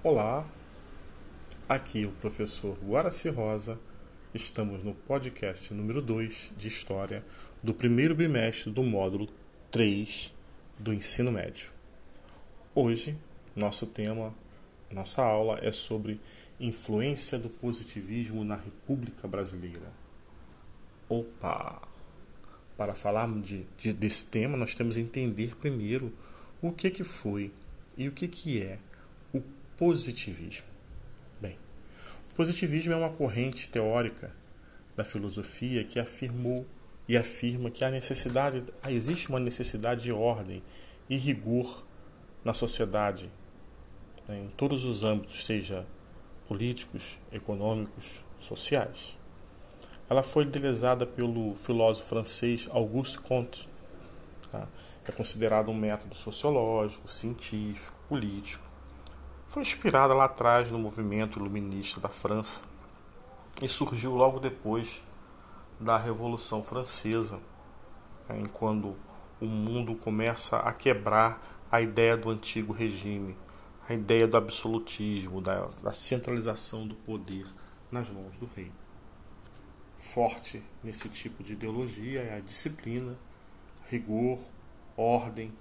Olá, aqui o professor Guaraci Rosa. Estamos no podcast número 2 de História do primeiro bimestre do módulo 3 do ensino médio. Hoje, nosso tema, nossa aula é sobre influência do positivismo na República Brasileira. Opa! Para falarmos de, de, desse tema, nós temos que entender primeiro o que, que foi e o que, que é o positivismo. Bem, o positivismo é uma corrente teórica da filosofia que afirmou e afirma que a necessidade, existe uma necessidade de ordem e rigor na sociedade, né, em todos os âmbitos, seja políticos, econômicos, sociais. Ela foi idealizada pelo filósofo francês Auguste Comte. Tá? É considerado um método sociológico, científico, político. Foi inspirada lá atrás no movimento iluminista da França e surgiu logo depois da Revolução Francesa, né, quando o mundo começa a quebrar a ideia do antigo regime, a ideia do absolutismo, da, da centralização do poder nas mãos do rei. Forte nesse tipo de ideologia é a disciplina, rigor, ordem,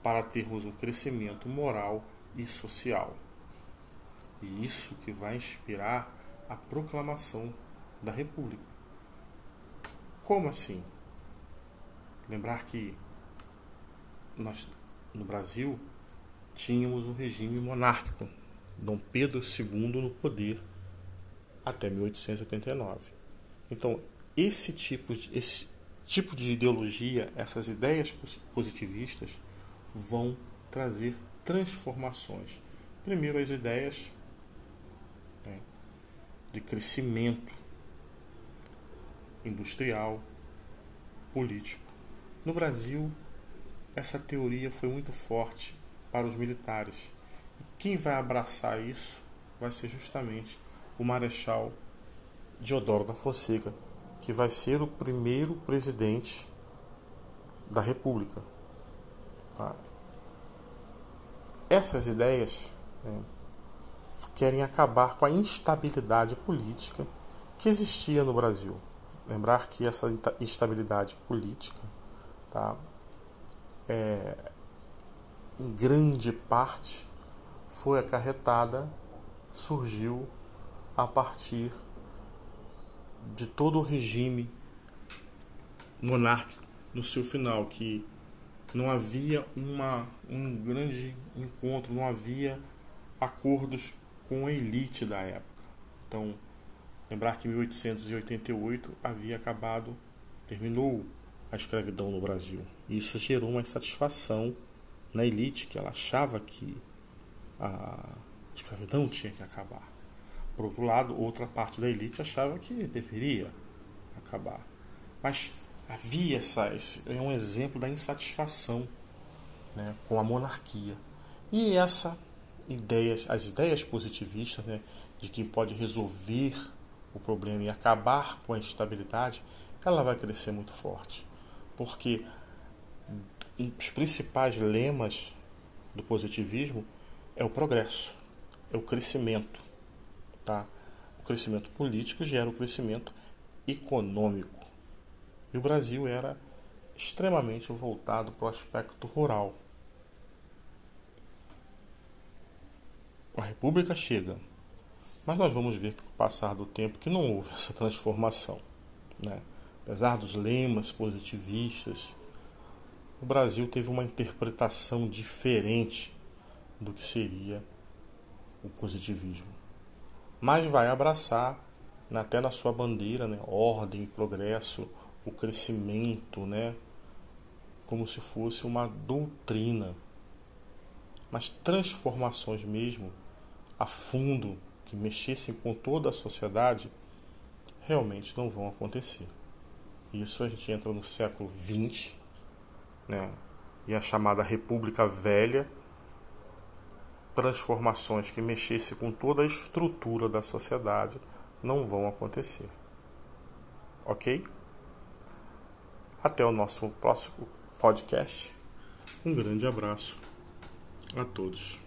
para termos um crescimento moral e social. E isso que vai inspirar a proclamação da República. Como assim? Lembrar que nós no Brasil tínhamos um regime monárquico, Dom Pedro II no poder até 1889. Então, esse tipo de, esse tipo de ideologia, essas ideias positivistas vão trazer transformações. Primeiro, as ideias né, de crescimento industrial, político. No Brasil, essa teoria foi muito forte para os militares. Quem vai abraçar isso vai ser justamente o Marechal Deodoro da Fonseca, que vai ser o primeiro presidente da República. Tá? Essas ideias né, querem acabar com a instabilidade política que existia no Brasil. Lembrar que essa instabilidade política, tá, é, em grande parte, foi acarretada, surgiu a partir de todo o regime monárquico no seu final, que não havia uma, um grande encontro, não havia acordos com a elite da época. Então, Lembrar que em 1888 havia acabado, terminou a escravidão no Brasil. Isso gerou uma insatisfação na elite, que ela achava que a escravidão tinha que acabar. Por outro lado, outra parte da elite achava que deveria acabar. Mas havia essa, esse é um exemplo da insatisfação né, com a monarquia. E essa ideias, as ideias positivistas né, de quem pode resolver o problema e acabar com a instabilidade, ela vai crescer muito forte. Porque dos principais lemas do positivismo é o progresso, é o crescimento. Tá? O crescimento político gera o crescimento econômico. E o Brasil era extremamente voltado para o aspecto rural. A República chega mas nós vamos ver com o passar do tempo que não houve essa transformação. Né? Apesar dos lemas positivistas, o Brasil teve uma interpretação diferente do que seria o positivismo. Mas vai abraçar, né, até na sua bandeira, né, ordem, progresso, o crescimento, né, como se fosse uma doutrina. Mas transformações mesmo, a fundo, que mexessem com toda a sociedade realmente não vão acontecer. Isso a gente entra no século XX, né? e a chamada República Velha, transformações que mexessem com toda a estrutura da sociedade não vão acontecer. Ok? Até o nosso próximo podcast. Um grande abraço a todos.